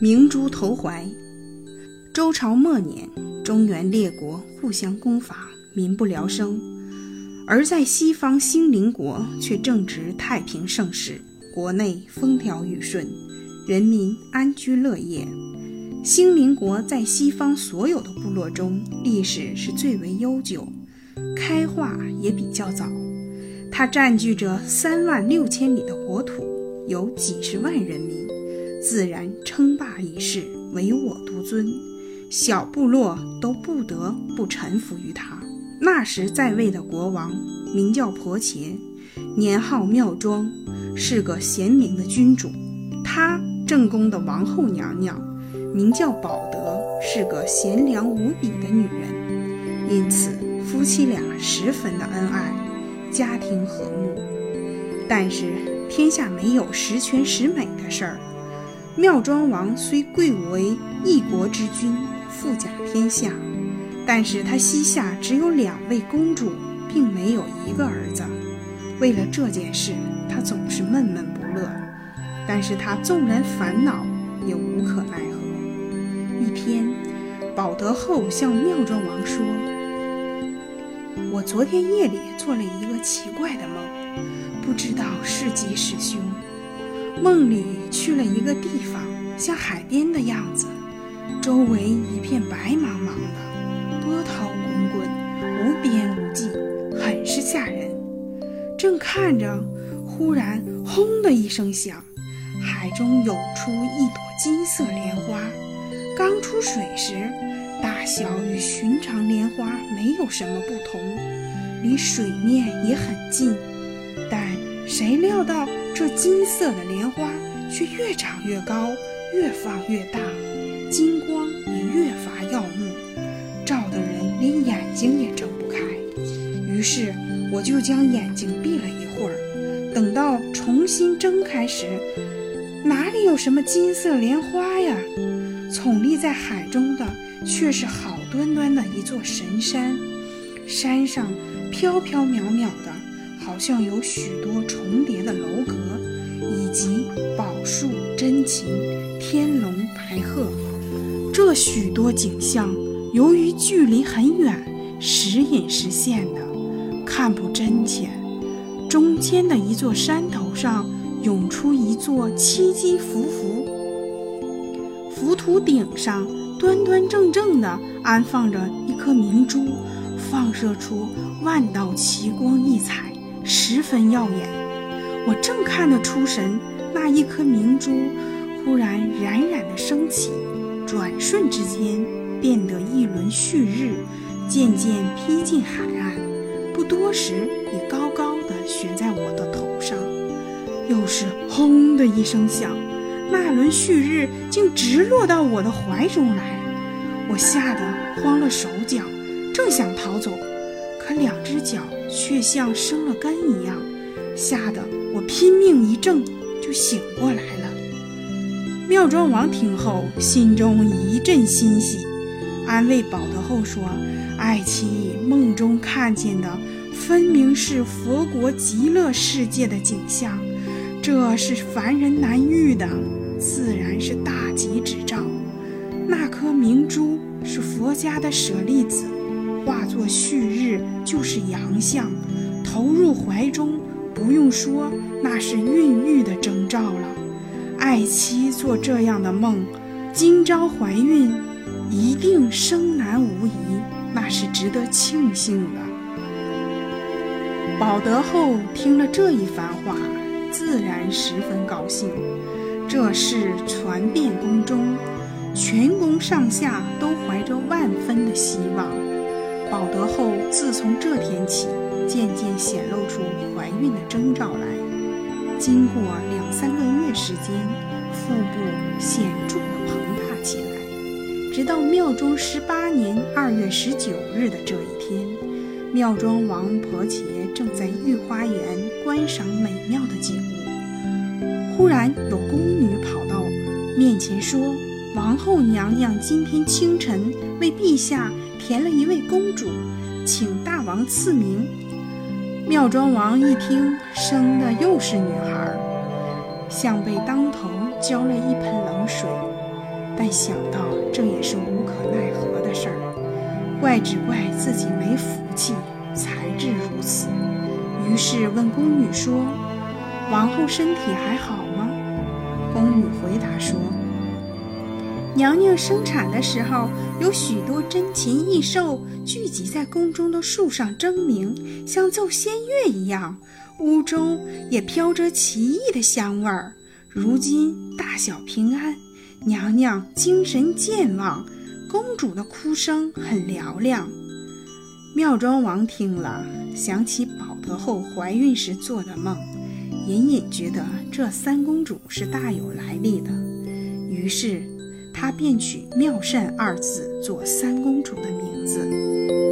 明珠投怀。周朝末年，中原列国互相攻伐，民不聊生；而在西方兴灵国却正值太平盛世，国内风调雨顺，人民安居乐业。兴灵国在西方所有的部落中，历史是最为悠久，开化也比较早。它占据着三万六千里的国土，有几十万人民，自然称霸一世，唯我独尊，小部落都不得不臣服于他。那时在位的国王名叫婆伽，年号妙庄，是个贤明的君主。他正宫的王后娘娘名叫宝德，是个贤良无比的女人，因此夫妻俩十分的恩爱。家庭和睦，但是天下没有十全十美的事儿。妙庄王虽贵为一国之君，富甲天下，但是他膝下只有两位公主，并没有一个儿子。为了这件事，他总是闷闷不乐。但是他纵然烦恼，也无可奈何。一天，保德后向妙庄王说。我昨天夜里做了一个奇怪的梦，不知道是吉是凶。梦里去了一个地方，像海边的样子，周围一片白茫茫的，波涛滚滚，无边无际，很是吓人。正看着，忽然轰的一声响，海中涌出一朵金色莲花，刚出水时。大小与寻常莲花没有什么不同，离水面也很近，但谁料到这金色的莲花却越长越高，越放越大，金光也越发耀目，照得人连眼睛也睁不开。于是我就将眼睛闭了一会儿，等到重新睁开时，哪里有什么金色莲花呀？矗立在海中的。却是好端端的一座神山，山上飘飘渺渺的，好像有许多重叠的楼阁，以及宝树珍禽、天龙白鹤。这许多景象，由于距离很远，时隐时现的，看不真切。中间的一座山头上，涌出一座七基浮浮，浮屠顶上。端端正正地安放着一颗明珠，放射出万道奇光异彩，十分耀眼。我正看得出神，那一颗明珠忽然冉冉的升起，转瞬之间变得一轮旭日，渐渐披进海岸，不多时已高高的悬在我的头上。又是轰的一声响。那轮旭日竟直落到我的怀中来，我吓得慌了手脚，正想逃走，可两只脚却像生了根一样，吓得我拼命一挣，就醒过来了。妙庄王听后，心中一阵欣喜，安慰保德后说：“爱妻梦中看见的，分明是佛国极乐世界的景象，这是凡人难遇的。”自然是大吉之兆。那颗明珠是佛家的舍利子，化作旭日就是阳相，投入怀中，不用说，那是孕育的征兆了。爱妻做这样的梦，今朝怀孕，一定生男无疑，那是值得庆幸的。保德后听了这一番话，自然十分高兴。这事传遍宫中，全宫上下都怀着万分的希望。保德后自从这天起，渐渐显露出怀孕的征兆来。经过两三个月时间，腹部显著的膨大起来，直到庙中十八年二月十九日的这一天，庙庄王婆伽正在御花园观赏美妙的景物。忽然有宫女跑到面前说：“王后娘娘今天清晨为陛下填了一位公主，请大王赐名。”妙庄王一听，生的又是女孩，像被当头浇了一盆冷水。但想到这也是无可奈何的事儿，怪只怪自己没福气，才致如此。于是问宫女说：“王后身体还好吗？”宫女回答说：“娘娘生产的时候，有许多珍禽异兽聚集在宫中的树上争鸣，像奏仙乐一样，屋中也飘着奇异的香味儿。如今大小平安。”娘娘精神健忘，公主的哭声很嘹亮。妙庄王听了，想起宝德后怀孕时做的梦，隐隐觉得这三公主是大有来历的，于是他便取妙善二字做三公主的名字。